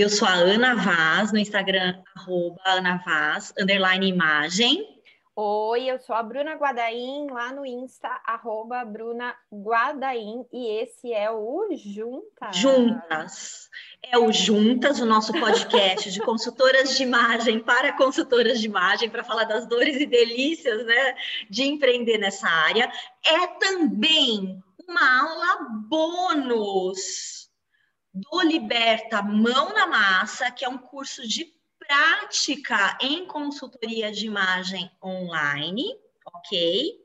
eu sou a Ana Vaz, no Instagram, arroba Ana Vaz, underline imagem. Oi, eu sou a Bruna Guadaim, lá no Insta, arroba Bruna Guadaim, e esse é o Juntas. Juntas. É o Juntas, o nosso podcast de consultoras de imagem para consultoras de imagem, para falar das dores e delícias né, de empreender nessa área. É também uma aula bônus do Liberta Mão na Massa, que é um curso de prática em consultoria de imagem online, ok?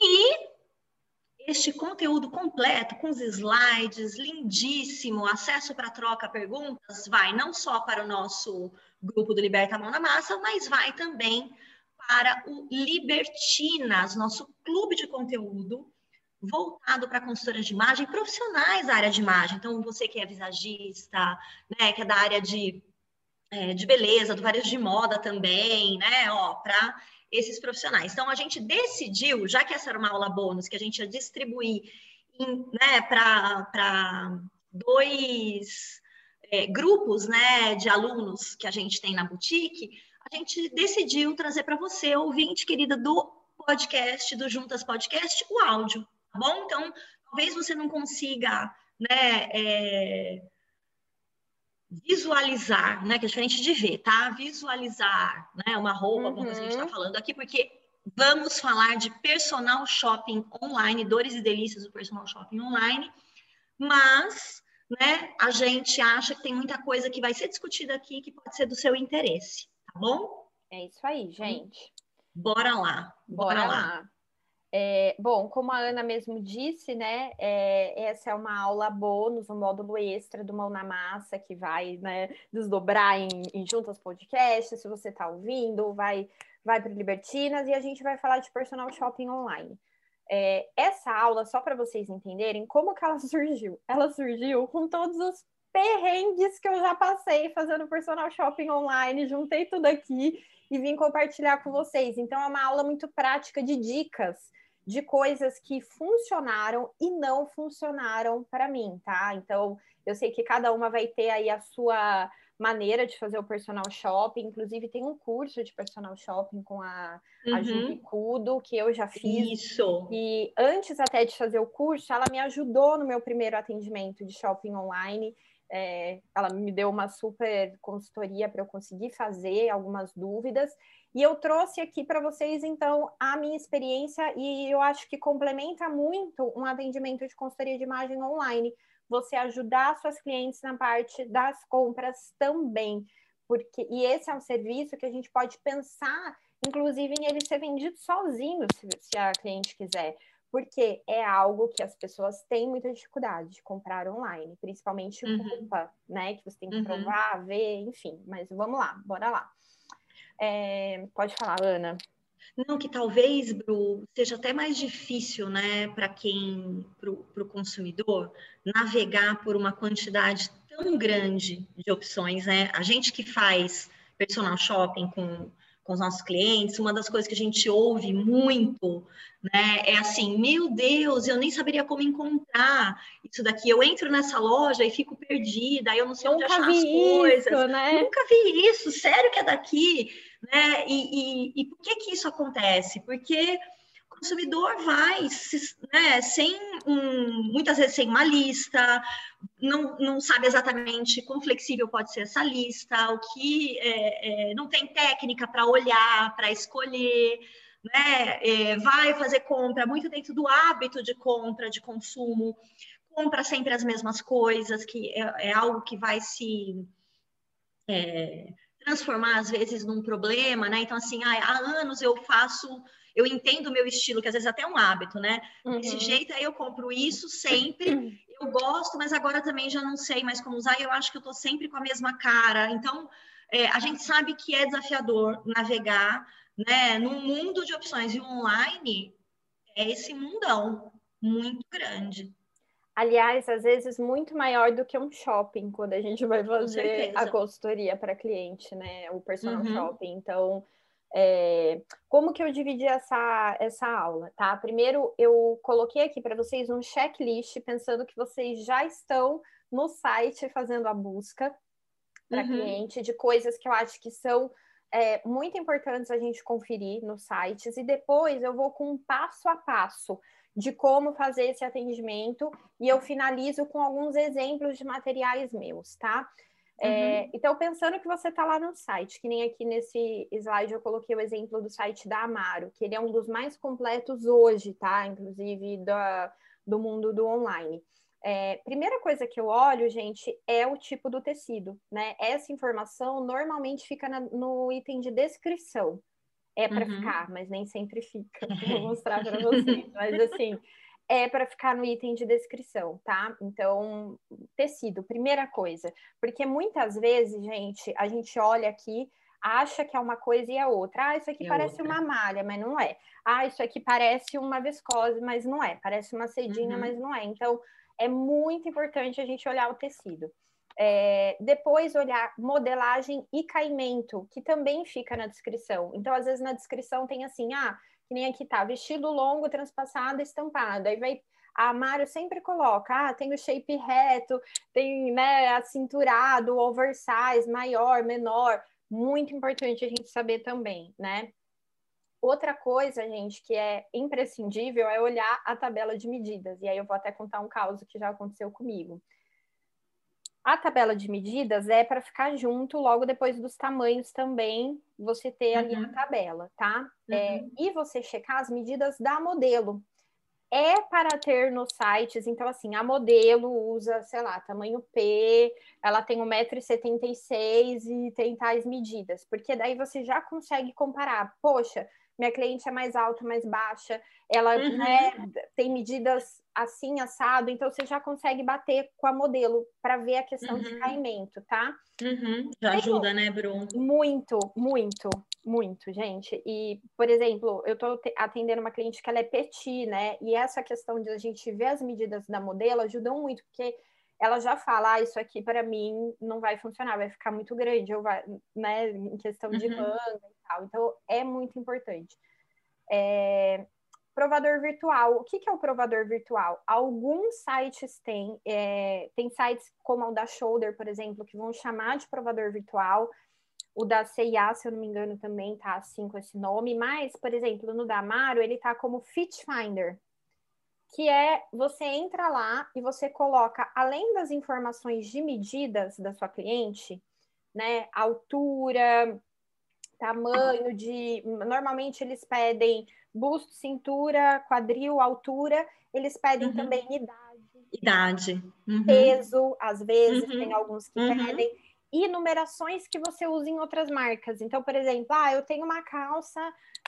E este conteúdo completo, com os slides, lindíssimo, acesso para troca, perguntas, vai não só para o nosso grupo do Liberta Mão na Massa, mas vai também para o Libertinas, nosso clube de conteúdo voltado para consultoras de imagem, profissionais da área de imagem. Então, você que é visagista, né, que é da área de é, de beleza, do varejo de moda também, né? Ó, para esses profissionais. Então, a gente decidiu, já que essa era uma aula bônus, que a gente ia distribuir né, para dois é, grupos né, de alunos que a gente tem na boutique, a gente decidiu trazer para você, ouvinte querida do podcast, do Juntas Podcast, o áudio, tá bom? Então, talvez você não consiga, né? É, visualizar, né? Que é diferente de ver, tá? Visualizar, né? Uma roupa, uhum. alguma coisa que a gente está uhum. falando aqui, porque vamos falar de personal shopping online, dores e delícias do personal shopping online, mas, né? A gente acha que tem muita coisa que vai ser discutida aqui que pode ser do seu interesse, tá bom? É isso aí, gente. Bora lá, bora, bora lá. lá. É, bom, como a Ana mesmo disse, né, é, essa é uma aula bônus, um módulo extra do Mão na Massa, que vai né, desdobrar em, em Juntas Podcast, se você está ouvindo, vai, vai para Libertinas, e a gente vai falar de personal shopping online. É, essa aula, só para vocês entenderem como que ela surgiu. Ela surgiu com todos os perrengues que eu já passei fazendo personal shopping online, juntei tudo aqui e vim compartilhar com vocês. Então, é uma aula muito prática de dicas de coisas que funcionaram e não funcionaram para mim, tá? Então, eu sei que cada uma vai ter aí a sua maneira de fazer o personal shopping, inclusive tem um curso de personal shopping com a, uhum. a Julie Cudo, que eu já fiz. Isso. E antes até de fazer o curso, ela me ajudou no meu primeiro atendimento de shopping online. É, ela me deu uma super consultoria para eu conseguir fazer algumas dúvidas. E eu trouxe aqui para vocês, então, a minha experiência, e eu acho que complementa muito um atendimento de consultoria de imagem online. Você ajudar suas clientes na parte das compras também. Porque, e esse é um serviço que a gente pode pensar, inclusive, em ele ser vendido sozinho, se, se a cliente quiser porque é algo que as pessoas têm muita dificuldade de comprar online, principalmente uhum. roupa, né? Que você tem que uhum. provar, ver, enfim. Mas vamos lá, bora lá. É, pode falar, Ana. Não, que talvez, Bru, seja até mais difícil, né, para quem, para o consumidor, navegar por uma quantidade tão grande de opções, né? A gente que faz personal shopping com, com os nossos clientes, uma das coisas que a gente ouve muito, né, é assim, meu Deus, eu nem saberia como encontrar isso daqui. Eu entro nessa loja e fico perdida, eu não sei Nunca onde achar as coisas. né? Nunca vi isso, sério que é daqui? Né? E, e, e por que que isso acontece? Porque consumidor vai né, sem um, muitas vezes sem uma lista, não, não sabe exatamente quão flexível pode ser essa lista, o que é, é, não tem técnica para olhar, para escolher, né? É, vai fazer compra muito dentro do hábito de compra, de consumo, compra sempre as mesmas coisas, que é, é algo que vai se é, transformar às vezes num problema, né? Então, assim, ah, há anos eu faço, eu entendo o meu estilo, que às vezes até é um hábito, né? Uhum. Desse jeito aí eu compro isso sempre, eu gosto, mas agora também já não sei mais como usar, e eu acho que eu tô sempre com a mesma cara. Então, é, a gente sabe que é desafiador navegar, né? Num mundo de opções e online, é esse mundão muito grande. Aliás, às vezes muito maior do que um shopping quando a gente vai fazer a consultoria para cliente, né? O personal uhum. shopping. Então, é, como que eu dividi essa, essa aula, tá? Primeiro, eu coloquei aqui para vocês um checklist, pensando que vocês já estão no site fazendo a busca. para uhum. cliente de coisas que eu acho que são é, muito importantes a gente conferir nos sites e depois eu vou com um passo a passo de como fazer esse atendimento e eu finalizo com alguns exemplos de materiais meus, tá? É, uhum. É, então, pensando que você está lá no site, que nem aqui nesse slide eu coloquei o exemplo do site da Amaro, que ele é um dos mais completos hoje, tá? Inclusive da, do mundo do online. É, primeira coisa que eu olho, gente, é o tipo do tecido, né? Essa informação normalmente fica na, no item de descrição. É para uhum. ficar, mas nem sempre fica. Vou mostrar para vocês. Mas assim, é para ficar no item de descrição, tá? Então, tecido, primeira coisa. Porque muitas vezes, gente, a gente olha aqui, acha que é uma coisa e é outra. Ah, isso aqui é parece outra. uma malha, mas não é. Ah, isso aqui parece uma viscose, mas não é. Parece uma sedinha, uhum. mas não é. Então, é muito importante a gente olhar o tecido. É, depois olhar modelagem e caimento, que também fica na descrição. Então, às vezes na descrição tem assim, ah, que nem aqui tá, vestido longo, transpassado, estampado. Aí vai a Mário sempre coloca, ah, tem o shape reto, tem, né, acinturado, oversize, maior, menor. Muito importante a gente saber também, né? Outra coisa, gente, que é imprescindível é olhar a tabela de medidas. E aí eu vou até contar um caso que já aconteceu comigo. A tabela de medidas é para ficar junto logo depois dos tamanhos também, você ter ali uhum. a tabela, tá? É, uhum. É, e você checar as medidas da modelo. É para ter nos sites, então assim, a modelo usa, sei lá, tamanho P, ela tem 1,76m e tem tais medidas, porque daí você já consegue comparar. Poxa, minha cliente é mais alta, mais baixa, ela uhum. né, tem medidas assim, assado, então você já consegue bater com a modelo para ver a questão uhum. de caimento, tá? Uhum. Já ajuda, né, Bruno? Muito, muito, muito, gente. E, por exemplo, eu estou atendendo uma cliente que ela é petit, né? E essa questão de a gente ver as medidas da modelo ajudam muito, porque ela já fala, ah, isso aqui para mim não vai funcionar, vai ficar muito grande, ou vai, né, em questão de uhum. manga e tal. Então, é muito importante. É... Provador virtual. O que, que é o provador virtual? Alguns sites têm, é... tem sites como o da Shoulder, por exemplo, que vão chamar de provador virtual. O da CIA, se eu não me engano, também tá assim com esse nome, mas, por exemplo, no da Amaro, ele tá como Fit Finder que é você entra lá e você coloca, além das informações de medidas da sua cliente, né, altura, tamanho de, normalmente eles pedem busto, cintura, quadril, altura, eles pedem uhum. também idade, idade, uhum. peso, às vezes uhum. tem alguns que uhum. pedem e numerações que você usa em outras marcas. Então, por exemplo, ah, eu tenho uma calça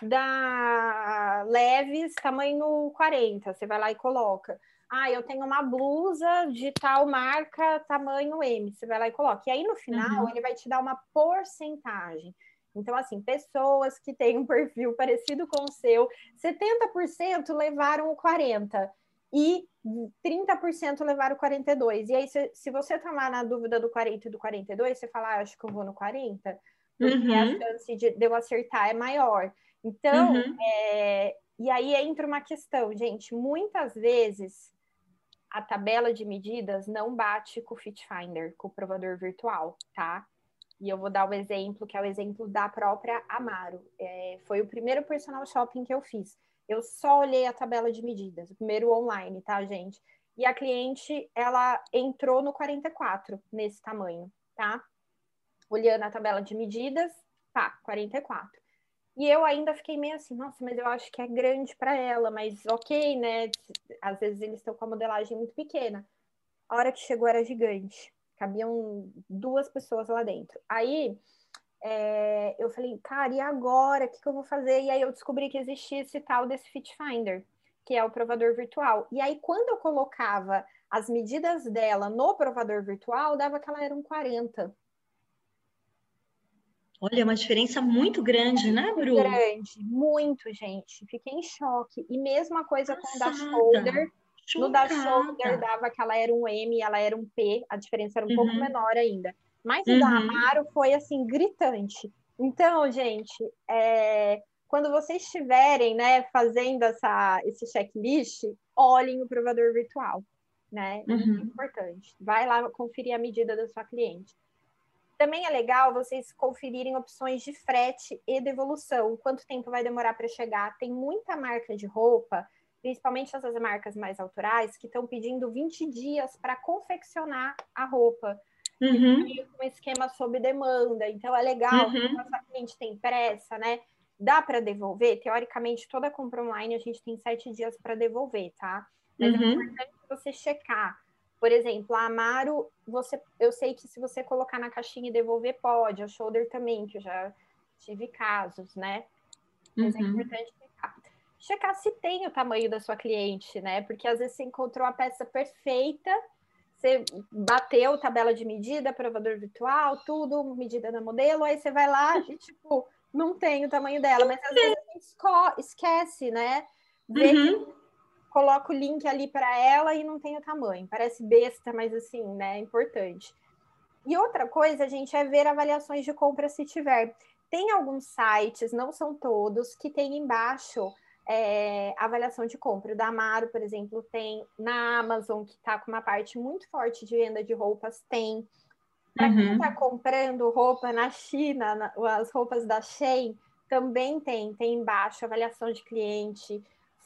da Leves, tamanho 40, você vai lá e coloca. Ah, eu tenho uma blusa de tal marca, tamanho M, você vai lá e coloca. E aí, no final, uhum. ele vai te dar uma porcentagem. Então, assim, pessoas que têm um perfil parecido com o seu, 70% levaram o 40% e 30% levaram 42. E aí, se, se você lá na dúvida do 40 e do 42, você fala, ah, acho que eu vou no 40, porque uhum. a chance de, de, eu acertar é maior. Então, uhum. é, e aí entra uma questão, gente, muitas vezes a tabela de medidas não bate com o Fit Finder, com o provador virtual, tá? E eu vou dar o um exemplo, que é o exemplo da própria Amaro. É, foi o primeiro personal shopping que eu fiz. Eu só olhei a tabela de medidas, o primeiro online, tá, gente? E a cliente, ela entrou no 44, nesse tamanho, tá? Olhando a tabela de medidas, pá, 44. E eu ainda fiquei meio assim, nossa, mas eu acho que é grande para ela, mas ok, né? Às vezes eles estão com a modelagem muito pequena. A hora que chegou era gigante. Cabiam duas pessoas lá dentro. Aí é, eu falei, cara, e agora? O que, que, eu vou fazer? E aí eu descobri que existia esse tal desse Fit Finder, que é o provador virtual. E aí, quando eu colocava as medidas dela no provador virtual, dava que ela era um 40. Olha, é uma diferença muito grande, né, Bru? Muito grande, muito, gente. Fiquei em choque. E mesma coisa Passada. com o da shoulder. Chocada. No da shoulder dava que ela era um M, ela era um P, a diferença era um uhum. pouco menor ainda. Mas uhum. o da uhum. Amaro foi assim, gritante. Então, gente, é, quando vocês estiverem né, fazendo essa, esse checklist, olhem o provador virtual. Né? Uhum. Muito importante. Vai lá conferir a medida da sua cliente. Também é legal vocês conferirem opções de frete e devolução. Quanto tempo vai demorar para chegar? Tem muita marca de roupa, principalmente essas marcas mais autorais, que estão pedindo 20 dias para confeccionar a roupa. Uhum. Um esquema sob demanda. Então é legal, uhum. a cliente tem pressa, né? Dá para devolver? Teoricamente, toda compra online a gente tem sete dias para devolver, tá? Mas é uhum. é importante você checar por exemplo, a Amaro, você, eu sei que se você colocar na caixinha e devolver, pode. A Shoulder também, que eu já tive casos, né? Mas é uhum. é importante checar. Checar se tem o tamanho da sua cliente, né? Porque às vezes você encontrou a peça perfeita, você bateu tabela de medida, provador virtual, tudo, medida da modelo, aí você vai lá e, tipo, não tem o tamanho dela. Mas às vezes a gente esquece, né? Vê uhum. que coloco o link ali para ela e não tem o tamanho. Parece besta, mas assim, né, é importante. E outra coisa, gente, é ver avaliações de compra se tiver. Tem alguns sites, não são todos, que tem embaixo é, avaliação de compra. O da Amaro, por exemplo, tem. Na Amazon, que está com uma parte muito forte de venda de roupas, tem. Para uhum. quem está comprando roupa na China, na, as roupas da Shein, também tem. Tem embaixo avaliação de cliente,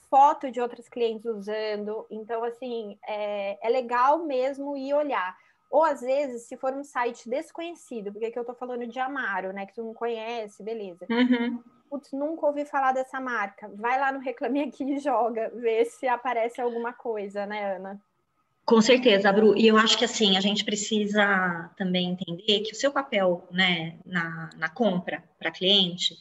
foto de outros clientes usando. Então, assim, é, é legal mesmo ir olhar. Ou às vezes, se for um site desconhecido, porque aqui eu tô falando de Amaro, né? Que tu não conhece, beleza. Uhum. Putz, nunca ouvi falar dessa marca. Vai lá no Reclame Aqui e joga, vê se aparece alguma coisa, né, Ana? Com certeza, Bru. E eu acho que assim, a gente precisa também entender que o seu papel né, na, na compra para cliente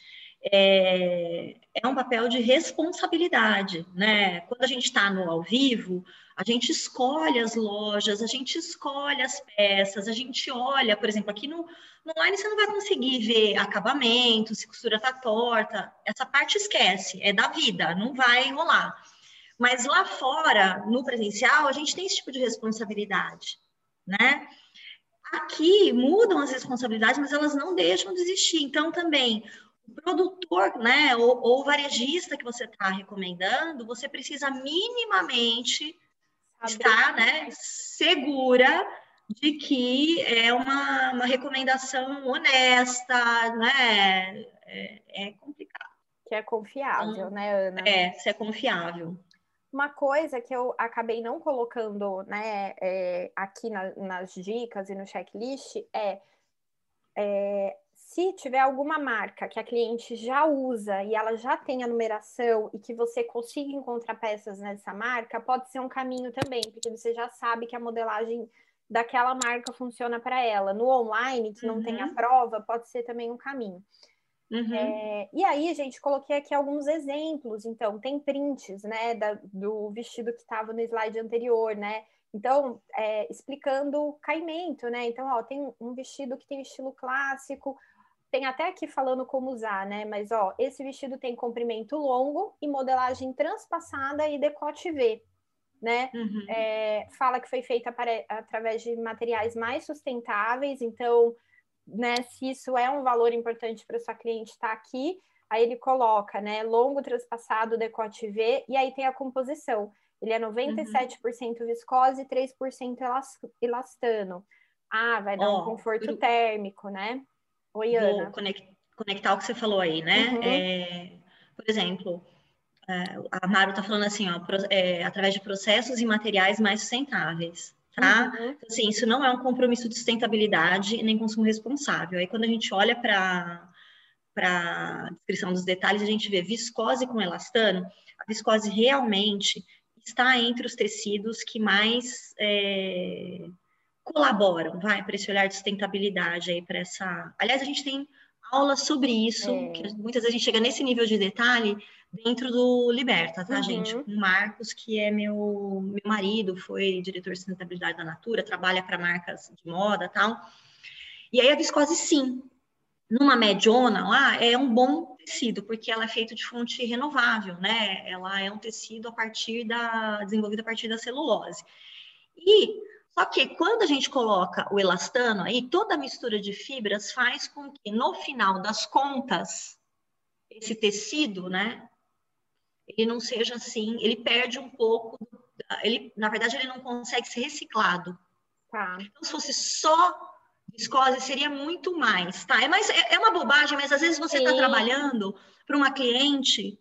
é, é um papel de responsabilidade, né? Quando a gente está no ao vivo, a gente escolhe as lojas, a gente escolhe as peças, a gente olha, por exemplo, aqui no, no online você não vai conseguir ver acabamento, se costura está torta, essa parte esquece, é da vida, não vai rolar. Mas lá fora, no presencial, a gente tem esse tipo de responsabilidade, né? Aqui mudam as responsabilidades, mas elas não deixam de existir. Então, também, o produtor, né, ou, ou varejista que você está recomendando, você precisa minimamente estar, né, segura de que é uma, uma recomendação honesta, né, é, é complicado. Que é confiável, então, né, Ana? É, se é confiável. Uma coisa que eu acabei não colocando, né, é, aqui na, nas dicas e no checklist é, é se tiver alguma marca que a cliente já usa e ela já tem a numeração e que você consiga encontrar peças nessa marca, pode ser um caminho também, porque você já sabe que a modelagem daquela marca funciona para ela. No online, que não uhum. tem a uhum. prova, pode ser também um caminho. Uhum. É, e aí, gente, coloquei aqui alguns exemplos. Então, tem prints, né, da, do vestido que estava no slide anterior, né? Então, é, explicando o caimento, né? Então, ó, tem um vestido que tem estilo clássico, tem até aqui falando como usar, né? Mas ó, esse vestido tem comprimento longo e modelagem transpassada e decote V, né? Uhum. É, fala que foi feita para, através de materiais mais sustentáveis, então, né? Se isso é um valor importante para sua cliente estar tá aqui, aí ele coloca, né? Longo transpassado, decote V, e aí tem a composição. Ele é 97% uhum. viscose e 3% elastano. Ah, vai dar oh, um conforto eu... térmico, né? Oi, Ana. Conectar o que você falou aí, né? Uhum. É, por exemplo, é, a Maru está falando assim, ó, é, através de processos e materiais mais sustentáveis, tá? Uhum. Então, assim, isso não é um compromisso de sustentabilidade nem consumo responsável. Aí, quando a gente olha para para a descrição dos detalhes, a gente vê viscose com elastano. A viscose realmente está entre os tecidos que mais é, colaboram, vai, para esse olhar de sustentabilidade aí, para essa. Aliás, a gente tem aulas sobre isso, é. que muitas vezes a gente chega nesse nível de detalhe dentro do Liberta, tá, uhum. gente? O Marcos, que é meu, meu marido, foi diretor de sustentabilidade da Natura, trabalha para marcas de moda tal. E aí a viscose, sim, numa mediona lá, é um bom tecido, porque ela é feita de fonte renovável, né? Ela é um tecido a partir da. desenvolvido a partir da celulose. E só que quando a gente coloca o elastano aí, toda a mistura de fibras faz com que no final das contas esse tecido, né, ele não seja assim, ele perde um pouco, ele, na verdade, ele não consegue ser reciclado. Tá. Então, se fosse só viscose seria muito mais, tá? É, mais, é, é uma bobagem, mas às vezes você está trabalhando para uma cliente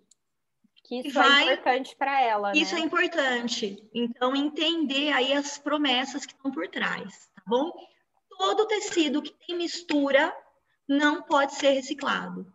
isso é vai, é importante para ela. Isso né? é importante. Então, entender aí as promessas que estão por trás, tá bom? Todo tecido que tem mistura não pode ser reciclado.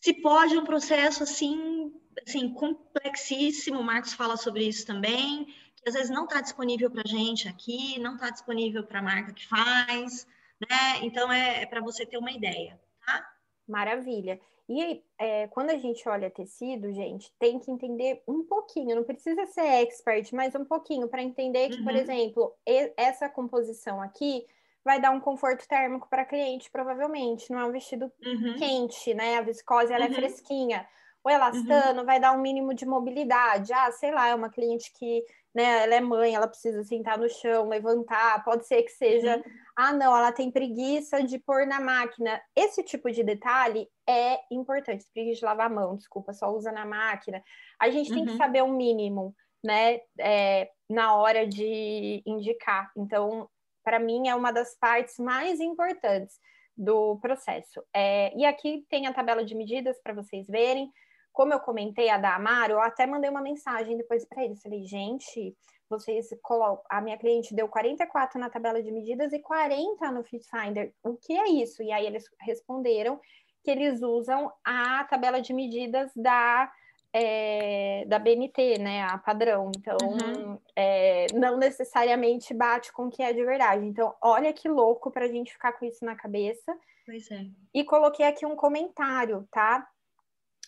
Se pode, é um processo assim, assim complexíssimo, o Marcos fala sobre isso também, que às vezes não está disponível para a gente aqui, não está disponível para a marca que faz, né? Então, é, é para você ter uma ideia, tá? Maravilha. E é, quando a gente olha tecido, gente, tem que entender um pouquinho, não precisa ser expert, mas um pouquinho para entender que, uhum. por exemplo, essa composição aqui vai dar um conforto térmico para cliente, provavelmente. Não é um vestido uhum. quente, né? A viscose ela é uhum. é fresquinha. O elastano uhum. vai dar um mínimo de mobilidade. Ah, sei lá, é uma cliente que, né, ela é mãe, ela precisa sentar no chão, levantar, pode ser que seja uhum ah, não, ela tem preguiça de pôr na máquina. Esse tipo de detalhe é importante. Preguiça de lavar a mão, desculpa, só usa na máquina. A gente tem que uhum. saber o um mínimo, né, é, na hora de indicar. Então, para mim, é uma das partes mais importantes do processo. É, e aqui tem a tabela de medidas para vocês verem. Como eu comentei a da Amaro, eu até mandei uma mensagem depois para eles. Falei, gente, vocês colocam. A minha cliente deu 44 na tabela de medidas e 40 no Fit Finder. O que é isso? E aí eles responderam que eles usam a tabela de medidas da. É, da BNT, né, a padrão. Então, uhum. é, não necessariamente bate com o que é de verdade. Então, olha que louco para a gente ficar com isso na cabeça. Pois é. E coloquei aqui um comentário, tá?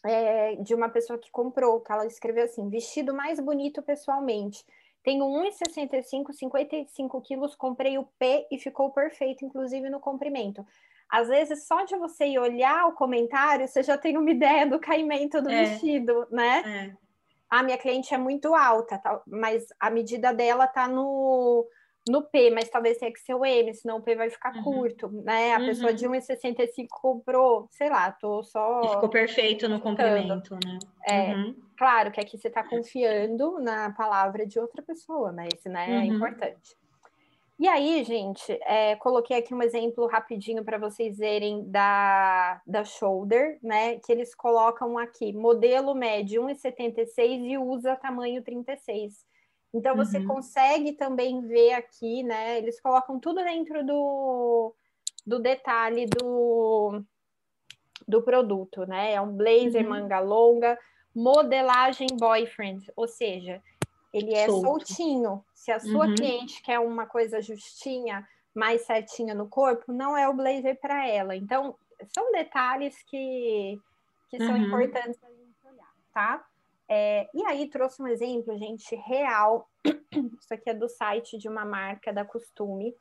É, de uma pessoa que comprou, que ela escreveu assim: vestido mais bonito pessoalmente. Tenho 1,65, 55 quilos, comprei o P e ficou perfeito, inclusive no comprimento. Às vezes, só de você ir olhar o comentário, você já tem uma ideia do caimento do é. vestido, né? É. A minha cliente é muito alta, tá? mas a medida dela tá no no P, mas talvez tenha que ser o M, senão o P vai ficar uhum. curto, né? A uhum. pessoa de 1,65 comprou, sei lá, tô só. E ficou perfeito no comprimento, né? É, uhum. claro que aqui você está confiando na palavra de outra pessoa, mas isso né, é uhum. importante. E aí, gente, é, coloquei aqui um exemplo rapidinho para vocês verem da, da Shoulder, né? Que eles colocam aqui modelo médio 1,76 e usa tamanho 36. Então você uhum. consegue também ver aqui, né? Eles colocam tudo dentro do, do detalhe do, do produto, né? É um blazer uhum. manga longa, modelagem boyfriend, ou seja, ele é Solto. soltinho. Se a sua uhum. cliente quer uma coisa justinha, mais certinha no corpo, não é o blazer para ela. Então, são detalhes que, que são uhum. importantes a gente olhar, tá? É, e aí trouxe um exemplo, gente, real. Isso aqui é do site de uma marca da Costume.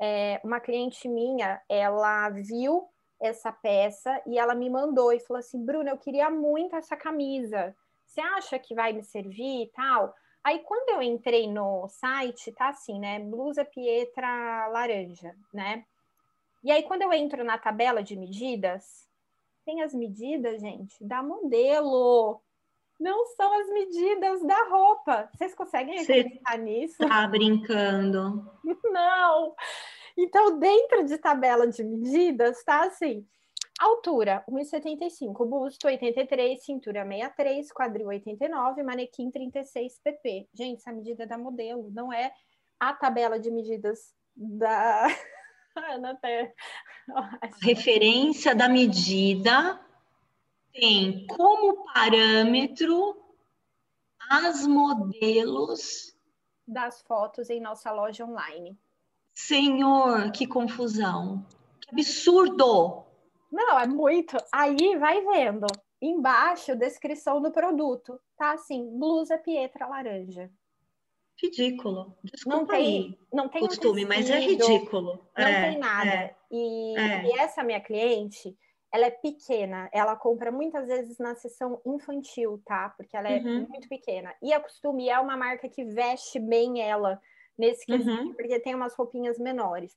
É, uma cliente minha, ela viu essa peça e ela me mandou e falou assim: Bruna, eu queria muito essa camisa. Você acha que vai me servir e tal? Aí quando eu entrei no site, tá assim, né? Blusa Pietra laranja, né? E aí quando eu entro na tabela de medidas, tem as medidas, gente, da modelo não são as medidas da roupa. Vocês conseguem acreditar nisso? Tá brincando. Não. Então, dentro de tabela de medidas, tá assim: altura 1,75, busto 83, cintura 63, quadril 89, manequim 36 pp. Gente, essa medida é da modelo, não é a tabela de medidas da Ana até. Referência da medida tem como parâmetro as modelos das fotos em nossa loja online. Senhor, que confusão. Que absurdo! Não, é muito. Aí vai vendo. Embaixo, descrição do produto. Tá assim, blusa Pietra laranja. Ridículo. Desculpa não tem, aí, não tem costume, um mas é ridículo. Não é, tem nada. É, e, é. e essa minha cliente, ela é pequena, ela compra muitas vezes na seção infantil, tá? Porque ela é uhum. muito pequena. E a Costume é uma marca que veste bem ela nesse quesito, uhum. porque tem umas roupinhas menores.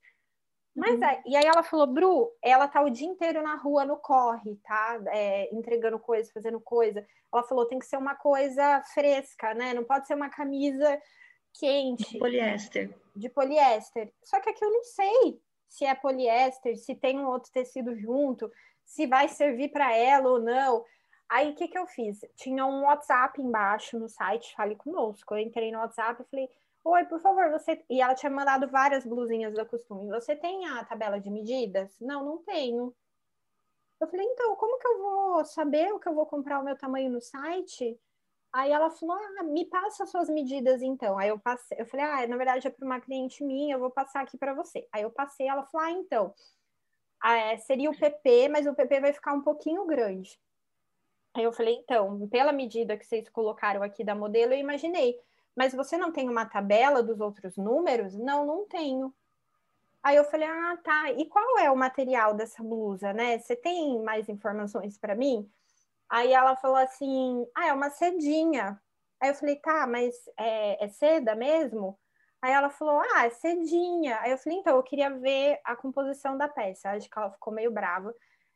Mas uhum. é, e aí ela falou, Bru, ela tá o dia inteiro na rua no corre, tá? É, entregando coisa, fazendo coisa. Ela falou, tem que ser uma coisa fresca, né? Não pode ser uma camisa quente. De poliéster. De poliéster. Só que aqui eu não sei se é poliéster, se tem um outro tecido junto, se vai servir para ela ou não. Aí o que, que eu fiz? Tinha um WhatsApp embaixo no site, fale conosco. Eu entrei no WhatsApp e falei, Oi, por favor, você. E ela tinha mandado várias blusinhas da costume. Você tem a tabela de medidas? Não, não tenho. Eu falei, então, como que eu vou saber o que eu vou comprar o meu tamanho no site? Aí ela falou, ah, me passa suas medidas então. Aí eu passei, eu falei, ah, na verdade é para uma cliente minha, eu vou passar aqui para você. Aí eu passei, ela falou, ah, então, é, seria o PP, mas o PP vai ficar um pouquinho grande. Aí eu falei, então, pela medida que vocês colocaram aqui da modelo, eu imaginei. Mas você não tem uma tabela dos outros números? Não, não tenho. Aí eu falei, ah, tá. E qual é o material dessa blusa, né? Você tem mais informações para mim? Aí ela falou assim, ah, é uma sedinha. Aí eu falei, tá, mas é, é seda mesmo? Aí ela falou, ah, é sedinha. Aí eu falei, então, eu queria ver a composição da peça. Acho que ela ficou meio brava.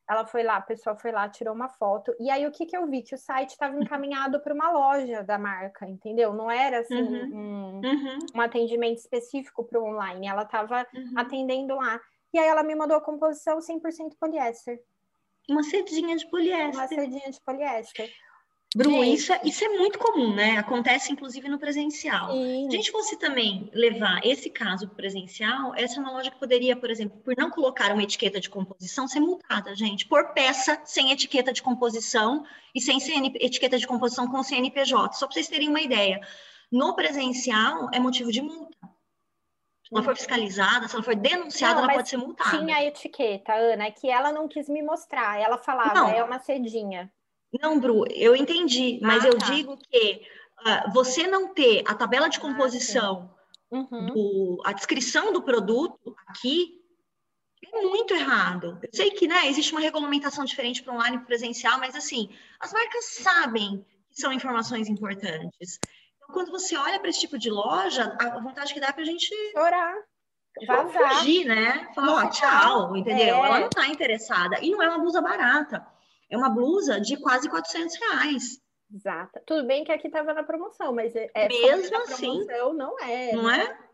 Ela foi lá, a pessoa foi lá, tirou uma foto. E aí o que, que eu vi? Que o site estava encaminhado para uma loja da marca, entendeu? Não era assim uhum. Um, uhum. um, atendimento específico para o online. Ela estava uhum. atendendo lá. E aí ela me mandou a composição 100% poliéster. Uma sedinha de poliéster. Uma sedinha de poliéster. Bru, isso, é, isso é muito comum, né? Acontece inclusive no presencial. Sim. Se a gente fosse também levar esse caso presencial, essa é uma loja que poderia, por exemplo, por não colocar uma etiqueta de composição, ser multada, gente, por peça sem etiqueta de composição e sem CN, etiqueta de composição com CNPJ, só para vocês terem uma ideia. No presencial, é motivo de multa. Se não for fiscalizada, se ela for denunciada, não, ela pode ser multada. Tinha a etiqueta, Ana, é que ela não quis me mostrar. Ela falava, não. é uma cedinha. Não, Bru, eu entendi, mas ah, eu tá. digo que uh, você não ter a tabela de ah, composição, ah, uhum. do, a descrição do produto aqui é muito errado. Eu sei que né, existe uma regulamentação diferente para online e presencial, mas assim, as marcas sabem que são informações importantes. Então, quando você olha para esse tipo de loja, a vontade que dá é para a gente orar. Vazar. Fugir, né? Falar, ó, tchau, entendeu? É. Ela não está interessada. E não é uma blusa barata é uma blusa de quase 400 reais. Exato. Tudo bem que aqui estava na promoção, mas é, é mesmo assim não é. Não né? é?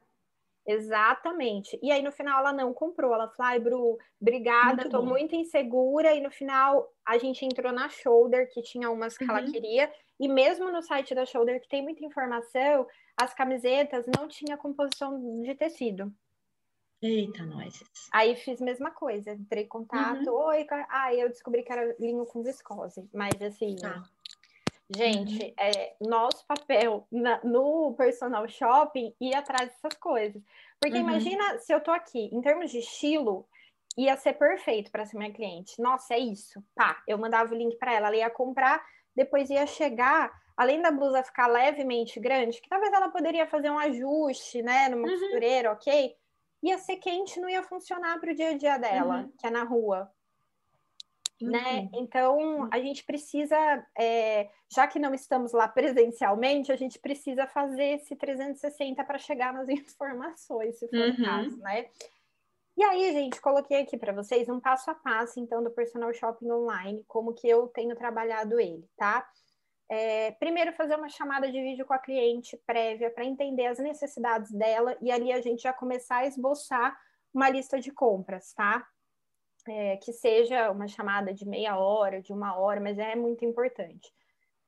Exatamente. E aí no final ela não comprou. Ela falou: "Ai, Bru, obrigada, muito tô bom. muito insegura". E no final a gente entrou na Shoulder, que tinha umas que uhum. ela queria, e mesmo no site da Shoulder, que tem muita informação, as camisetas não tinha composição de tecido. Eita, nós. Aí fiz a mesma coisa, entrei em contato, uhum. oi, aí eu descobri que era linho com viscose, mas assim, ah. gente, uhum. é, nosso papel na, no personal shopping ir atrás dessas coisas. Porque uhum. imagina se eu tô aqui, em termos de estilo, ia ser perfeito para ser minha cliente. Nossa, é isso. Pá, eu mandava o link para ela, ela ia comprar, depois ia chegar, além da blusa ficar levemente grande, que talvez ela poderia fazer um ajuste, né, numa uhum. costureira, ok? Ia ser quente, não ia funcionar para o dia a dia dela, uhum. que é na rua. Uhum. Né? Então, a gente precisa, é, já que não estamos lá presencialmente, a gente precisa fazer esse 360 para chegar nas informações, se for uhum. o caso, né? E aí, gente, coloquei aqui para vocês um passo a passo, então, do personal shopping online, como que eu tenho trabalhado ele, tá? É, primeiro, fazer uma chamada de vídeo com a cliente prévia para entender as necessidades dela e ali a gente já começar a esboçar uma lista de compras, tá? É, que seja uma chamada de meia hora, de uma hora, mas é muito importante.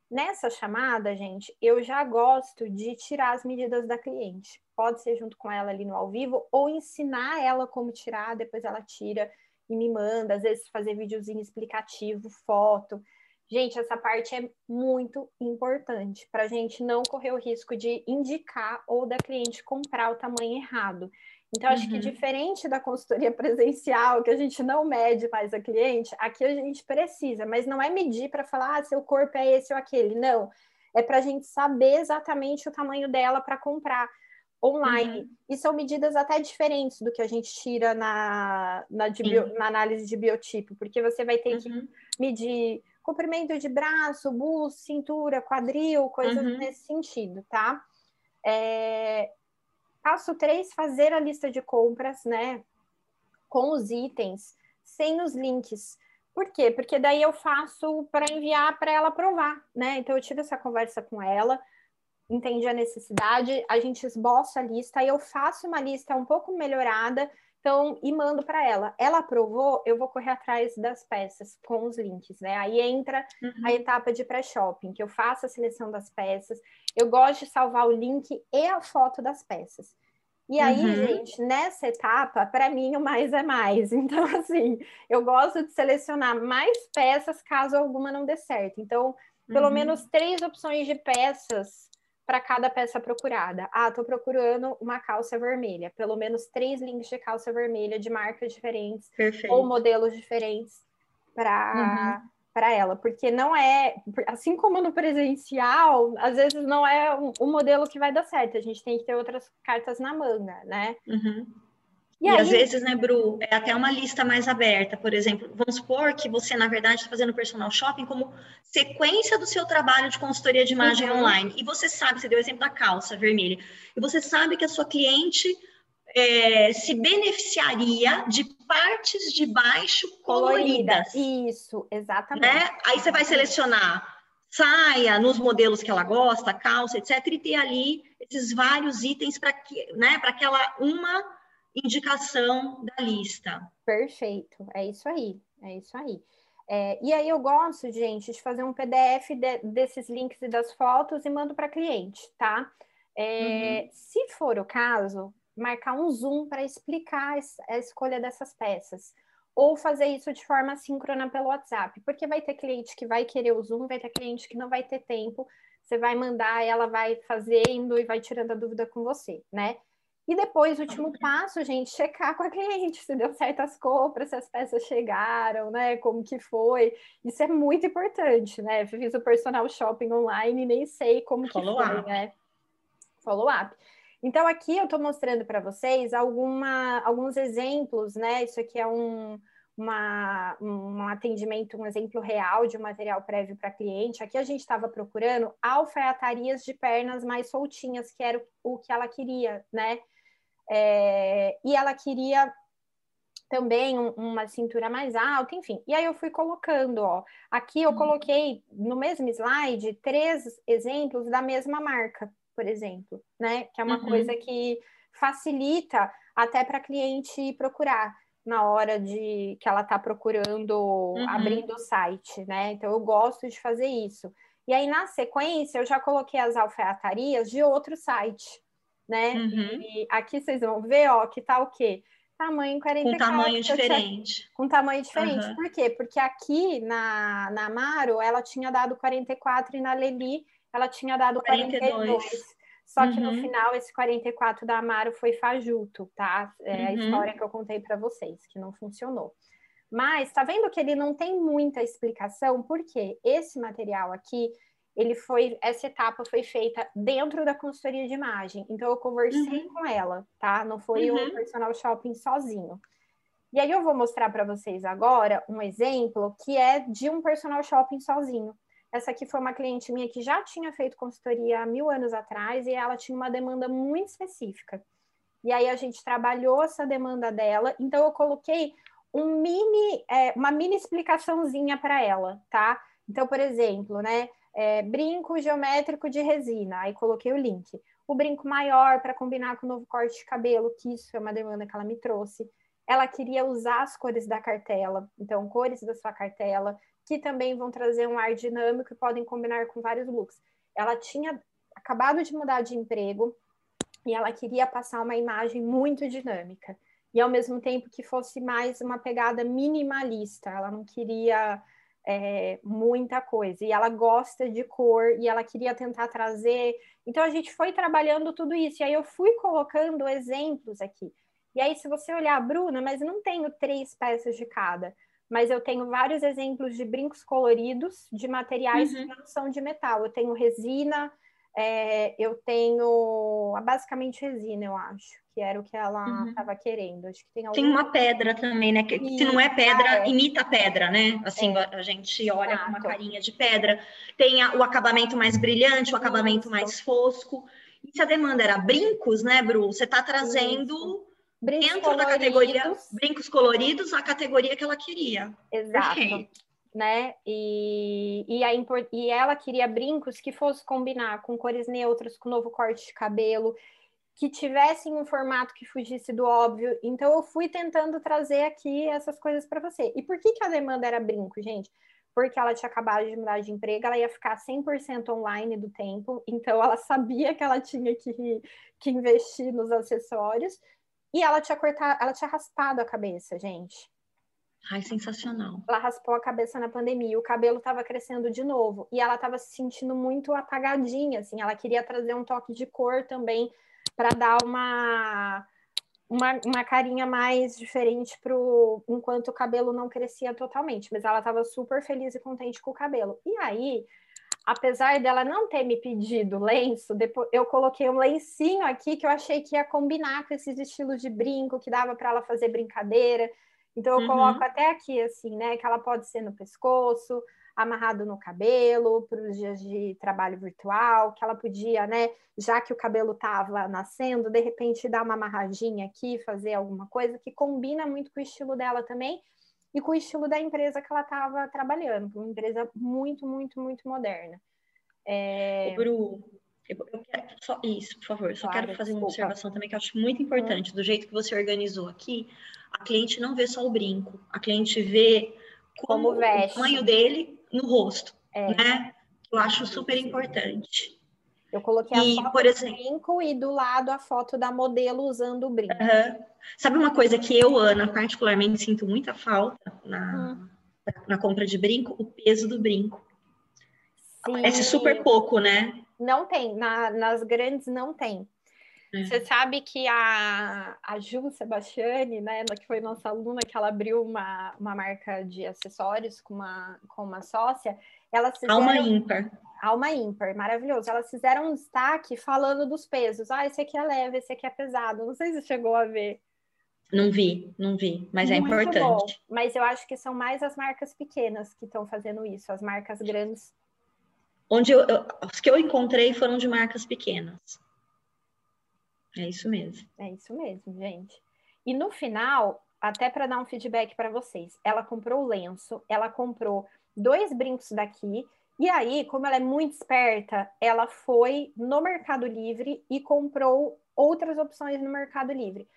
Nessa chamada, gente, eu já gosto de tirar as medidas da cliente. Pode ser junto com ela ali no ao vivo ou ensinar ela como tirar, depois ela tira e me manda, às vezes fazer videozinho explicativo, foto. Gente, essa parte é muito importante para a gente não correr o risco de indicar ou da cliente comprar o tamanho errado. Então, acho uhum. que diferente da consultoria presencial, que a gente não mede mais a cliente, aqui a gente precisa, mas não é medir para falar, ah, seu corpo é esse ou aquele. Não. É para a gente saber exatamente o tamanho dela para comprar online. Uhum. E são medidas até diferentes do que a gente tira na, na, bio, na análise de biotipo, porque você vai ter uhum. que medir comprimento de braço, busto, cintura, quadril, coisas uhum. nesse sentido, tá? É... Passo 3, fazer a lista de compras, né? Com os itens, sem os links. Por quê? Porque daí eu faço para enviar para ela provar, né? Então eu tive essa conversa com ela, entendi a necessidade, a gente esboça a lista, aí eu faço uma lista um pouco melhorada Então, e mando para ela. Ela aprovou, eu vou correr atrás das peças com os links, né? Aí entra uhum. a etapa de pré-shopping, que eu faço a seleção das peças. Eu gosto de salvar o link e a foto das peças. E aí, uhum. gente, nessa etapa, para mim o mais é mais. Então, assim, eu gosto de selecionar mais peças caso alguma não dê certo. Então, pelo uhum. menos três opções de peças para cada peça procurada. Ah, estou procurando uma calça vermelha. Pelo menos três links de calça vermelha de marcas diferentes Perfeito. ou modelos diferentes para uhum. para ela, porque não é assim como no presencial, às vezes não é um, um, modelo que vai dar certo. A gente tem que ter outras cartas na manga, né? Uhum. E, e aí... às vezes, né, Bru, é até uma lista mais aberta. Por exemplo, vamos supor que você, na verdade, está fazendo personal shopping como sequência do seu trabalho de consultoria de imagem uhum. online. E você sabe, você deu o exemplo da calça vermelha, e você sabe que a sua cliente é, se beneficiaria de partes de baixo coloridas. Isso, exatamente. Né? Aí você vai selecionar saia nos modelos que ela gosta, calça, etc., e ter ali esses vários itens para que, né, para aquela uma indicação da lista. Perfeito, é isso aí, é isso aí. É, e aí eu gosto, gente, de fazer um PDF de, desses links e das fotos e mando para cliente, tá? É, uhum. Se for o caso, marcar um zoom para explicar a escolha dessas peças. Ou fazer isso de forma síncrona pelo WhatsApp, porque vai ter cliente que vai querer o zoom, vai ter cliente que não vai ter tempo. Você vai mandar, ela vai fazendo e vai tirando a dúvida com você, né? E depois, o último passo, gente, checar com a cliente se deu certo as compras, se as peças chegaram, né? Como que foi. Isso é muito importante, né? Eu fiz o personal shopping online e nem sei como Follow que foi, up. né? Follow up. Então, aqui eu estou mostrando para vocês alguma, alguns exemplos, né? Isso aqui é um, uma, um atendimento, um exemplo real de um material prévio para cliente. Aqui a gente estava procurando alfaiatarias de pernas mais soltinhas, que era o, o que ela queria, né? É, e ela queria também um, uma cintura mais alta, enfim. E aí eu fui colocando, ó. Aqui eu uhum. coloquei no mesmo slide três exemplos da mesma marca, por exemplo, né? Que é uma uhum. coisa que facilita até para cliente procurar na hora de que ela está procurando, uhum. abrindo o site, né? Então eu gosto de fazer isso. E aí, na sequência, eu já coloquei as alfaiatarias de outro site né? Uhum. E aqui vocês vão ver, ó, que tá o quê? Tamanho 44. Com tamanho diferente. Tinha... Com tamanho diferente. Uhum. Por quê? Porque aqui na, na Amaro, ela tinha dado 44 e na Leli ela tinha dado 42. 42. Só uhum. que no uhum. final, esse 44 da Amaro foi fajuto, tá? É uhum. a história que eu contei para vocês, que não funcionou. Mas tá vendo que ele não tem muita explicação, porque esse material aqui ele foi, essa etapa foi feita dentro da consultoria de imagem. Então eu conversei uhum. com ela, tá? Não foi uhum. o personal shopping sozinho. E aí eu vou mostrar para vocês agora um exemplo que é de um personal shopping sozinho. Essa aqui foi uma cliente minha que já tinha feito consultoria há mil anos atrás e ela tinha uma demanda muito específica. E aí a gente trabalhou essa demanda dela, então eu coloquei um mini, é, uma mini explicaçãozinha para ela, tá? Então, por exemplo, né? É, brinco geométrico de resina, aí coloquei o link. O brinco maior para combinar com o novo corte de cabelo, que isso é uma demanda que ela me trouxe. Ela queria usar as cores da cartela, então cores da sua cartela, que também vão trazer um ar dinâmico e podem combinar com vários looks. Ela tinha acabado de mudar de emprego e ela queria passar uma imagem muito dinâmica e ao mesmo tempo que fosse mais uma pegada minimalista. Ela não queria é, muita coisa. E ela gosta de cor e ela queria tentar trazer. Então a gente foi trabalhando tudo isso. E aí eu fui colocando exemplos aqui. E aí, se você olhar, Bruna, mas não tenho três peças de cada, mas eu tenho vários exemplos de brincos coloridos de materiais uhum. que não são de metal. Eu tenho resina, é, eu tenho basicamente resina, eu acho que era o que ela estava uhum. querendo. Acho que tem, tem uma pedra também, né? Que, se não é pedra, ah, é. imita pedra, né? Assim, é. a gente olha Exato. com uma carinha de pedra. Tem a, o acabamento mais brilhante, o acabamento Isso. mais fosco. E se a demanda era brincos, né, Bru? Você está trazendo brincos dentro coloridos. da categoria brincos coloridos a categoria que ela queria. Exato. Perfeito né? E, e, a, e ela queria brincos que fosse combinar com cores neutras, com novo corte de cabelo. que tivessem um formato que fugisse do óbvio. Então, eu fui tentando trazer aqui essas coisas para você. E por que, que a demanda era brinco, gente? Porque ela tinha acabado de mudar de emprego, ela ia ficar 100% online do tempo, então ela sabia que ela tinha que, que investir nos acessórios, e ela tinha cortado, ela tinha raspado a cabeça, gente. Ai, sensacional. Ela raspou a cabeça na pandemia, o cabelo estava crescendo de novo, e ela estava se sentindo muito apagadinha, assim, ela queria trazer um toque de cor também para dar uma, uma, uma carinha mais diferente pro enquanto o cabelo não crescia totalmente, mas ela estava super feliz e contente com o cabelo. E aí, apesar dela não ter me pedido lenço, depois eu coloquei um lencinho aqui que eu achei que ia combinar com esses estilos de brinco que dava para ela fazer brincadeira. Então eu uhum. coloco até aqui assim, né, que ela pode ser no pescoço, amarrado no cabelo para os dias de trabalho virtual, que ela podia, né, já que o cabelo estava nascendo, de repente dar uma amarradinha aqui, fazer alguma coisa que combina muito com o estilo dela também e com o estilo da empresa que ela estava trabalhando, uma empresa muito, muito, muito moderna. É... Bru, eu, eu quero só isso, por favor. Eu só claro, quero fazer desculpa. uma observação também que eu acho muito importante. Do jeito que você organizou aqui, a cliente não vê só o brinco, a cliente vê como, como o tamanho dele no rosto, é. né? Eu acho super importante. Eu coloquei e, a foto por exemplo, do brinco e do lado a foto da modelo usando o brinco. Uhum. Sabe uma coisa que eu, Ana, particularmente sinto muita falta na, hum. na compra de brinco? O peso do brinco. Sim. Parece super pouco, né? Não tem, na, nas grandes não tem. É. Você sabe que a, a Ju Sebastiani, né, que foi nossa aluna, que ela abriu uma, uma marca de acessórios com uma, com uma sócia, elas fizeram... Alma ímpar. Alma ímpar, maravilhoso. Elas fizeram um destaque falando dos pesos. Ah, esse aqui é leve, esse aqui é pesado. Não sei se chegou a ver. Não vi, não vi, mas é Muito é importante. Bom. Mas eu acho que são mais as marcas pequenas que estão fazendo isso, as marcas grandes. Onde eu, eu, os que eu encontrei foram de marcas pequenas. É isso mesmo. É isso mesmo, gente. E no final, até para dar um feedback para vocês, ela comprou o lenço, ela comprou dois brincos daqui, e aí, como ela é muito esperta, ela foi no Mercado Livre e comprou outras opções no Mercado Livre.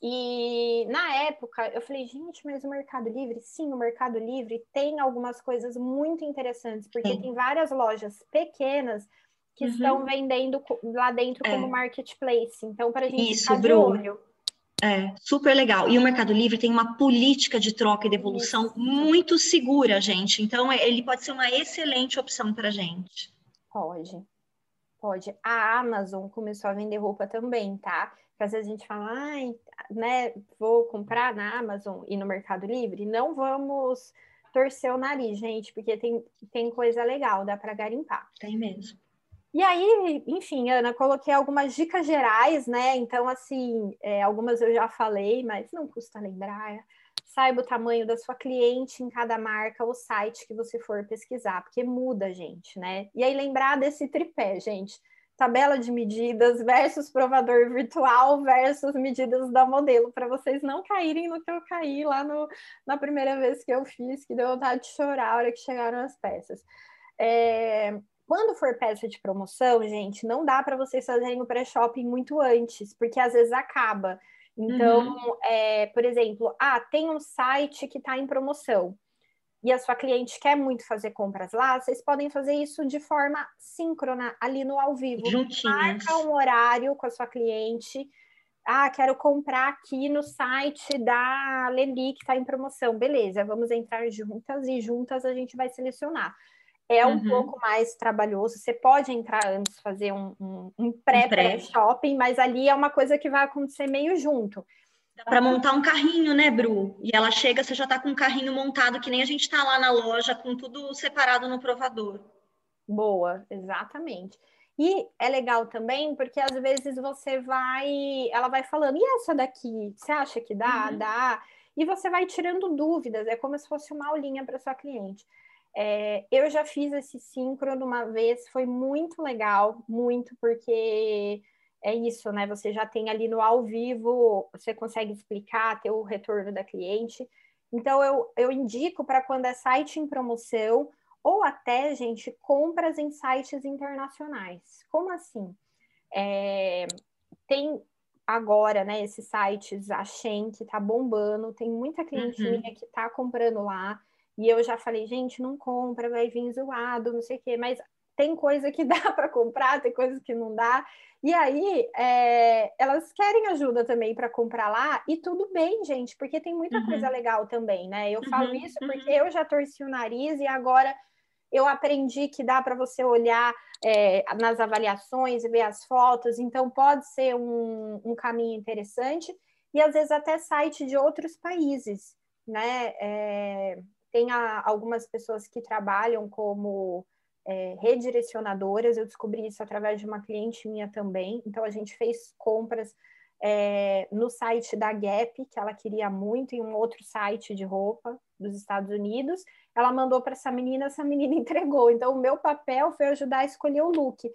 E na época eu falei, gente, mas o Mercado Livre, sim, o Mercado Livre tem algumas coisas muito interessantes, porque sim. tem várias lojas pequenas que uhum. estão vendendo lá dentro é. como marketplace. Então, para a gente Isso, ficar de olho. É, super legal. E o Mercado Livre tem uma política de troca e devolução Isso. muito segura, gente. Então, é, ele pode ser uma excelente opção para a gente. Pode. Pode. A Amazon começou a vender roupa também, tá? Porque às vezes a gente fala, ai, né, vou comprar na Amazon e no Mercado Livre. Não vamos torcer o nariz, gente, porque tem, tem coisa legal, dá para garimpar. Tem mesmo. E aí, enfim, Ana, coloquei algumas dicas gerais, né? Então, assim, é, algumas eu já falei, mas não custa lembrar. Saiba o tamanho da sua cliente em cada marca ou site que você for pesquisar, porque muda, gente, né? E aí, lembrar desse tripé, gente. Tabela de medidas versus provador virtual versus medidas da modelo, para vocês não caírem no que eu caí lá no, na primeira vez que eu fiz, que deu vontade de chorar a hora que chegaram as peças. É, quando for peça de promoção, gente, não dá para vocês fazerem o pré-shopping muito antes, porque às vezes acaba. Então, uhum. é, por exemplo, ah, tem um site que está em promoção e a sua cliente quer muito fazer compras lá, vocês podem fazer isso de forma síncrona, ali no ao vivo. Juntinhas. Marca um horário com a sua cliente. Ah, quero comprar aqui no site da Leli, que está em promoção. Beleza, vamos entrar juntas e juntas a gente vai selecionar é um uhum. pouco mais trabalhoso. Você pode entrar antes, fazer um, um, um pré-pré-shopping, mas ali é uma coisa que vai acontecer meio junto. Dá para montar um carrinho, né, Bru? E ela chega, você já está com um carrinho montado, que nem a gente está lá na loja, com tudo separado no provador. Boa, exatamente. E é legal também, porque às vezes você vai, ela vai falando, e essa daqui, você acha que dá? Uhum. Dá? E você vai tirando dúvidas, é como se fosse uma aulinha para sua cliente. É, eu já fiz esse síncrono uma vez, foi muito legal, muito, porque é isso, né? Você já tem ali no ao vivo, você consegue explicar, ter o retorno da cliente. Então, eu, eu indico para quando é site em promoção, ou até, gente, compras em sites internacionais. Como assim? É, tem agora, né, esses sites, a Shen, que tá bombando, tem muita cliente uhum. minha que tá comprando lá, e eu já falei, gente, não compra, vai vir zoado, não sei o quê, mas tem coisa que dá para comprar, tem coisa que não dá. E aí, é, elas querem ajuda também para comprar lá, e tudo bem, gente, porque tem muita uhum. coisa legal também, né? Eu uhum. falo isso porque uhum. eu já torci o nariz e agora eu aprendi que dá para você olhar é, nas avaliações e ver as fotos, então pode ser um, um, caminho interessante, e às vezes até site de outros países, né? É, tem a, algumas pessoas que trabalham como é, redirecionadoras, eu descobri isso através de uma cliente minha também, então a gente fez compras é, no site da Gap, que ela queria muito, em um outro site de roupa dos Estados Unidos. Ela mandou para essa menina, essa menina entregou. Então, o meu papel foi ajudar a escolher o look.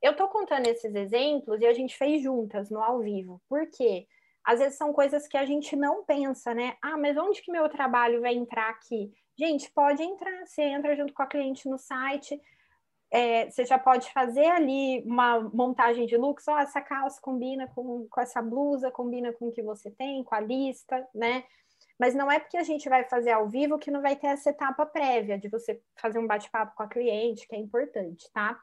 Eu estou contando esses exemplos e a gente fez juntas no ao vivo. Por quê? Às vezes são coisas que a gente não pensa, né? Ah, mas onde que meu trabalho vai entrar aqui? Gente, pode entrar. Você entra junto com a cliente no site, é, você já pode fazer ali uma montagem de looks, ó, essa calça combina com, com essa blusa, combina com o que você tem, com a lista, né? Mas não é porque a gente vai fazer ao vivo que não vai ter essa etapa prévia de você fazer um bate-papo com a cliente, que é importante, tá?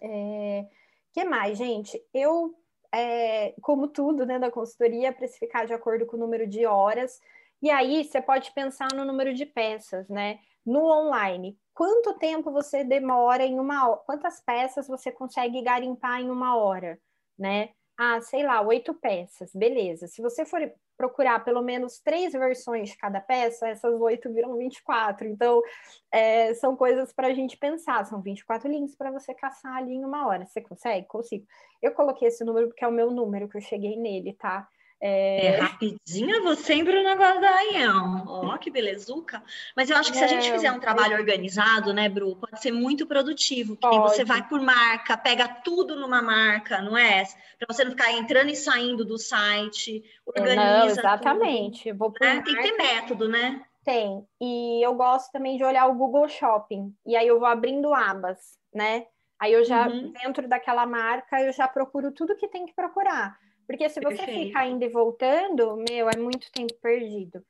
É... que mais, gente? Eu, é, como tudo né, da consultoria, precificar de acordo com o número de horas, e aí você pode pensar no número de peças, né? No online, quanto tempo você demora em uma hora, quantas peças você consegue garimpar em uma hora, né? Ah, sei lá, oito peças, beleza. Se você for procurar pelo menos três versões de cada peça, essas oito viram 24. Então, é, são coisas para a gente pensar. São 24 links para você caçar ali em uma hora. Você consegue? Consigo. Eu coloquei esse número porque é o meu número que eu cheguei nele, tá? É... é rapidinho, vou sempre o negócio da Ião. Ó, que belezuca. Mas eu acho que se a gente fizer um trabalho organizado, né, Bru, pode ser muito produtivo. Porque você vai por marca, pega tudo numa marca, não é? Para você não ficar entrando e saindo do site, organiza. Não, exatamente. Tudo, vou por é, Tem que ter método, né? Tem. E eu gosto também de olhar o Google Shopping. E aí eu vou abrindo abas, né? Aí eu já, uhum. dentro daquela marca, eu já procuro tudo que tem que procurar. Porque se você Perfeito. ficar indo e voltando, meu, é muito tempo perdido.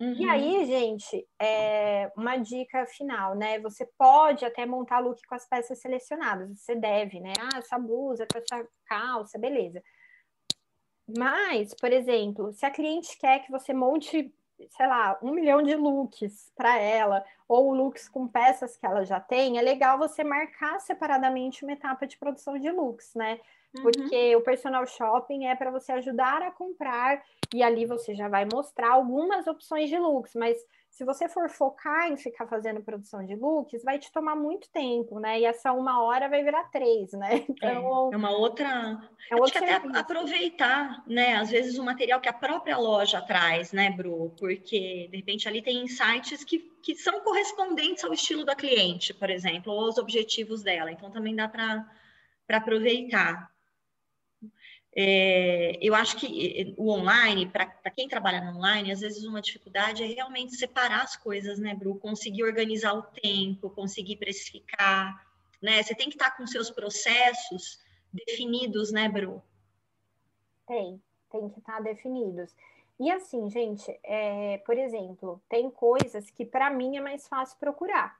Uhum. E aí, gente, é uma dica final, né? Você pode até montar look com as peças selecionadas, você deve, né? Ah, essa blusa essa calça, beleza. Mas, por exemplo, se a cliente quer que você monte, sei lá, um milhão de looks para ela, ou looks com peças que ela já tem, é legal você marcar separadamente uma etapa de produção de looks, né? Uhum. porque o personal shopping é para você ajudar a comprar e ali você já vai mostrar algumas opções de looks, mas se você for focar em ficar fazendo produção de looks, vai te tomar muito tempo, né? E essa uma hora vai virar três, né? É, então, é, é uma outra. É Acho que até aproveitar, né? Às vezes o material que a própria loja traz, né, Bru? Porque de repente ali tem insights que, que são correspondentes ao estilo da cliente, por exemplo, ou aos objetivos dela. Então também dá para aproveitar. É, eu acho que o online, para quem trabalha no online, às vezes uma dificuldade é realmente separar as coisas, né, Bru? Conseguir organizar o tempo, conseguir precificar, né? Você tem que estar com seus processos definidos, né, Bru? Tem, tem que estar definidos. E assim, gente, é, por exemplo, tem coisas que para mim é mais fácil procurar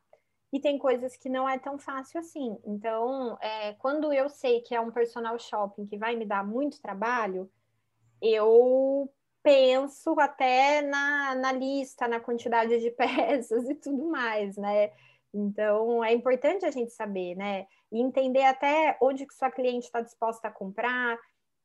e tem coisas que não é tão fácil assim. Então, é, quando eu sei que é um personal shopping que vai me dar muito trabalho, eu penso até na, na lista, na quantidade de peças e tudo mais, né? Então, é importante a gente saber, né? E entender até onde que sua cliente está disposta a comprar,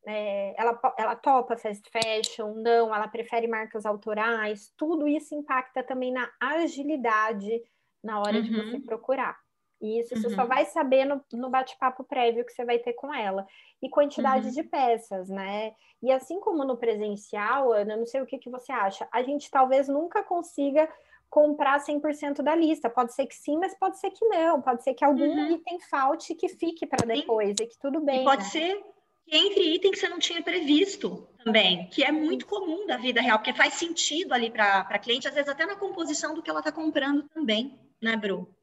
é, ela, ela topa fast fashion, não, ela prefere marcas autorais, tudo isso impacta também na agilidade na hora uhum. de você uhum. procurar. E isso uhum. você só uhum. vai saber no, no bate-papo prévio que você vai ter com ela. E quantidade uhum. de peças, né? E assim como no presencial, Ana, não sei o que, que você acha, a gente talvez nunca consiga comprar 100% da lista. Pode ser que sim, mas pode ser que não. Pode ser que algum uhum. item falte que fique para depois e que tudo bem. E pode né? ser que entre itens que você não tinha previsto também, que é muito comum da vida real, porque faz sentido ali para a cliente, às vezes até na composição do que ela está comprando também né, Bru?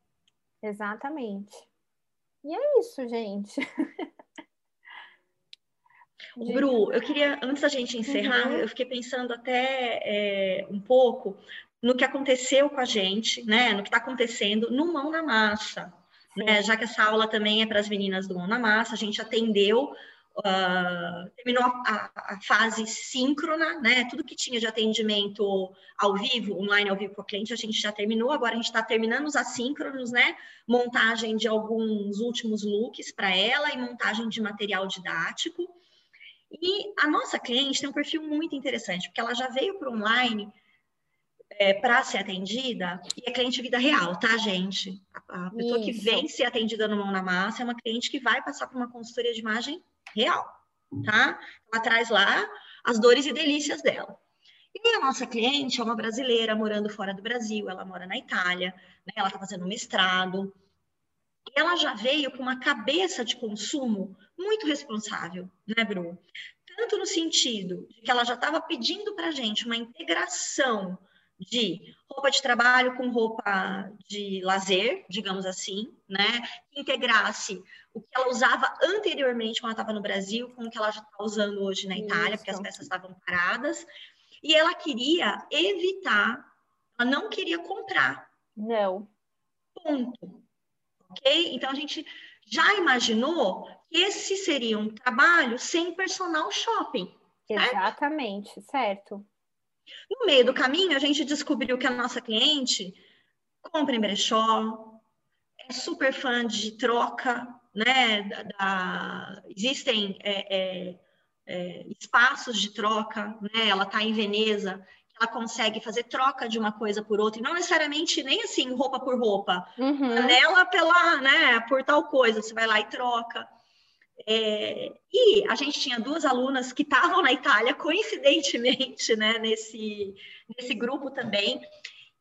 Exatamente. E é isso, gente. Bru, eu queria, antes da gente encerrar, uhum. eu fiquei pensando até é, um pouco no que aconteceu com a gente, né? No que está acontecendo no Mão na Massa. Né? Já que essa aula também é para as meninas do Mão na Massa, a gente atendeu Uh, terminou a, a, fase síncrona, né? Tudo que tinha de atendimento ao vivo, online ao vivo com a cliente, a gente já terminou. Agora a gente está terminando os assíncronos, né? Montagem de alguns últimos looks para ela e montagem de material didático. E a nossa cliente tem um perfil muito interessante, porque ela já veio para online é, para ser atendida e é cliente vida real, tá, gente? A, a pessoa Isso. que vem ser atendida no Mão na Massa é uma cliente que vai passar por uma consultoria de imagem real, tá? Ela traz lá as dores e delícias dela. E a nossa cliente é uma brasileira morando fora do Brasil, ela mora na Itália, né? ela está fazendo mestrado, e ela já veio com uma cabeça de consumo muito responsável, né, Bru? Tanto no sentido de que ela já estava pedindo para a gente uma integração de roupa de trabalho com roupa de lazer, digamos assim, né? Que integrasse o que ela usava anteriormente quando ela estava no Brasil com o que ela já está usando hoje na Itália, Isso. porque as peças estavam paradas. E ela queria evitar, ela não queria comprar. Não. Ponto. Ok? Então a gente já imaginou que esse seria um trabalho sem personal shopping. Certo? Exatamente, certo. No meio do caminho, a gente descobriu que a nossa cliente compra em brechó, é super fã de troca, né? Da, da existem é, é, é, espaços de troca, né? Ela está em Veneza, ela consegue fazer troca de uma coisa por outra, e não necessariamente nem assim roupa por roupa, uhum. panela pela, né? Por tal coisa, você vai lá e troca. É, e a gente tinha duas alunas que estavam na Itália, coincidentemente, né, nesse, nesse grupo também,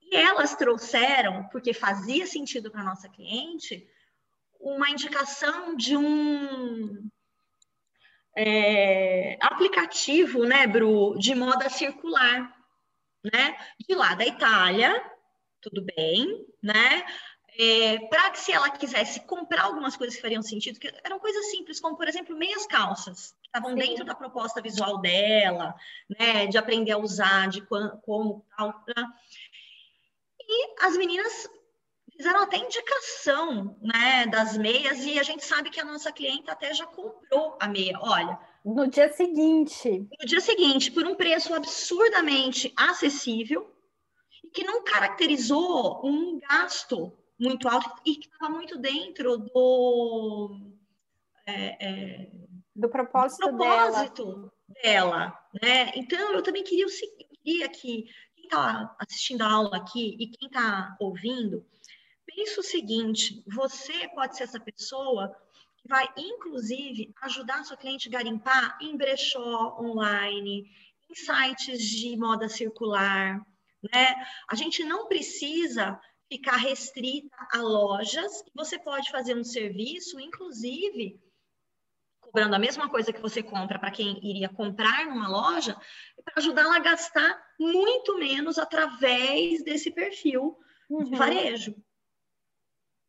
e elas trouxeram, porque fazia sentido para a nossa cliente, uma indicação de um é, aplicativo, né, Bru, de moda circular, né, de lá da Itália, tudo bem, né, é, para que se ela quisesse comprar algumas coisas que fariam sentido, que eram coisas simples, como por exemplo meias calças, que estavam dentro da proposta visual dela, né, de aprender a usar, de como tal. Né? E as meninas fizeram até indicação, né, das meias e a gente sabe que a nossa cliente até já comprou a meia. Olha, no dia seguinte. No dia seguinte, por um preço absurdamente acessível que não caracterizou um gasto muito alto e que estava muito dentro do, é, é, do propósito, do propósito dela. dela. né? Então, eu também queria, eu queria que quem está assistindo a aula aqui e quem está ouvindo, pense o seguinte, você pode ser essa pessoa que vai, inclusive, ajudar a sua cliente a garimpar em brechó online, em sites de moda circular, né? A gente não precisa ficar restrita a lojas, você pode fazer um serviço, inclusive cobrando a mesma coisa que você compra para quem iria comprar numa loja, para ajudá-la a gastar muito menos através desse perfil uhum. de varejo,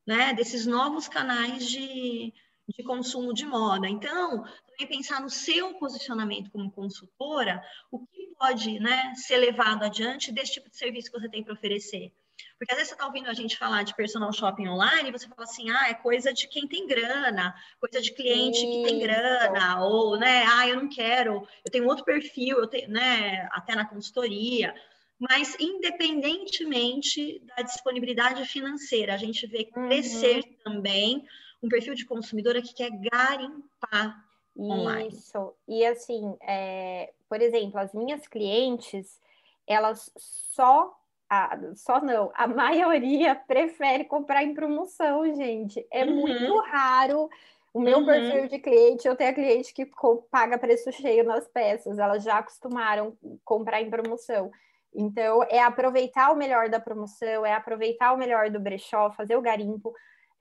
né? Desses novos canais de, de consumo de moda. Então, também pensar no seu posicionamento como consultora, o que pode né, ser levado adiante desse tipo de serviço que você tem para oferecer. Porque às vezes você está ouvindo a gente falar de personal shopping online e você fala assim, ah, é coisa de quem tem grana, coisa de cliente Isso. que tem grana, ou, né, ah, eu não quero, eu tenho outro perfil, eu tenho, né, até na consultoria. Mas, independentemente da disponibilidade financeira, a gente vê crescer uhum. também um perfil de consumidora que quer garimpar online. Isso. E assim, é, por exemplo, as minhas clientes, elas só a, só não, a maioria prefere comprar em promoção, gente. É uhum. muito raro o meu uhum. perfil de cliente, eu tenho a cliente que paga preço cheio nas peças, elas já acostumaram comprar em promoção. Então, é aproveitar o melhor da promoção, é aproveitar o melhor do brechó, fazer o garimpo.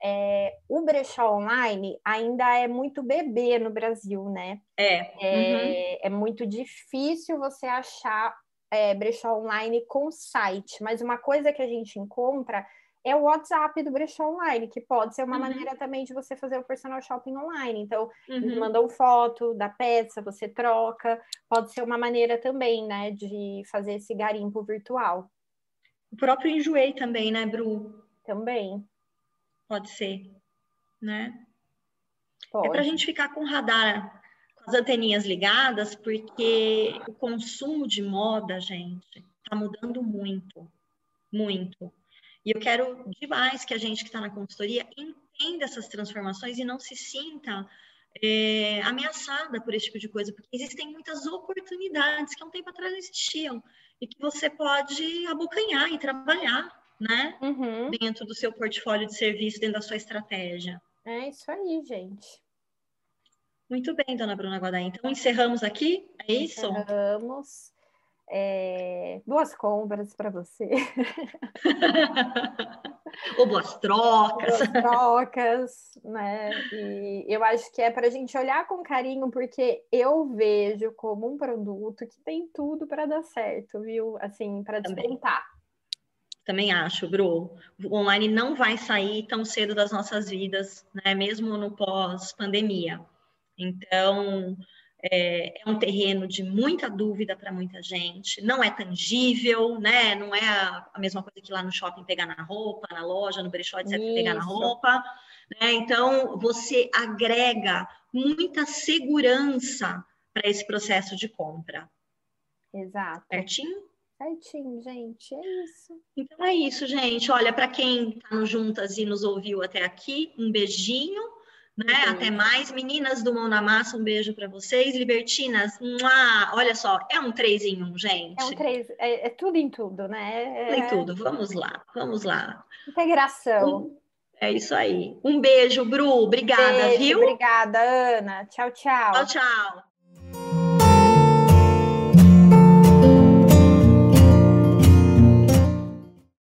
É, o brechó online ainda é muito bebê no Brasil, né? É. É, uhum. é muito difícil você achar é, brechó online com site, mas uma coisa que a gente encontra é o WhatsApp do brechó online, que pode ser uma Uhum. maneira também de você fazer o personal shopping online. Então, Uhum. mandam foto da peça, você troca. Pode ser uma maneira também, né, de fazer esse garimpo virtual O próprio enjoei também, né, Bru? também. Pode ser, né? Pode. É para a gente ficar com o radar, as anteninhas ligadas, porque o consumo de moda, gente, está mudando muito, muito. E eu quero demais que a gente que está na consultoria entenda essas transformações e não se sinta é, ameaçada por esse tipo de coisa, porque existem muitas oportunidades que há um tempo atrás não existiam e que você pode abocanhar e trabalhar, né? Uhum. Dentro do seu portfólio de serviço, dentro da sua estratégia. É isso aí, gente. Muito bem, dona Bruna Guadaim. Então, encerramos aqui? É isso? Vamos. É, Boas compras para você. Ou boas trocas. Boas trocas, né? E eu acho que é para a gente olhar com carinho, porque eu vejo como um produto que tem tudo para dar certo, viu? Assim, para Também. despontar. Também acho, Bru. O online não vai sair tão cedo das nossas vidas, né? Mesmo no pós-pandemia. Então, é, é um terreno de muita dúvida para muita gente. Não é tangível, né? Não é a, mesma coisa que lá no shopping pegar na roupa, na loja, no brechó, etc., pegar na Isso. roupa. Né? Então, você agrega muita segurança para esse processo de compra. Exato. Certinho? Certinho, gente. É isso. Então é isso, gente. Olha, para quem está no Juntas e nos ouviu até aqui, um beijinho, né? Um Até mais. Meninas do Mão na Massa, um beijo para vocês. Libertinas, mua! olha só, é um três em um, gente. É um três, é, é tudo em tudo, né? É Tem tudo. Vamos lá, vamos lá. integração. Um- é isso aí. Um beijo, Bru. Obrigada, Beijo, viu? Obrigada, Ana. Tchau, tchau. Tchau, tchau.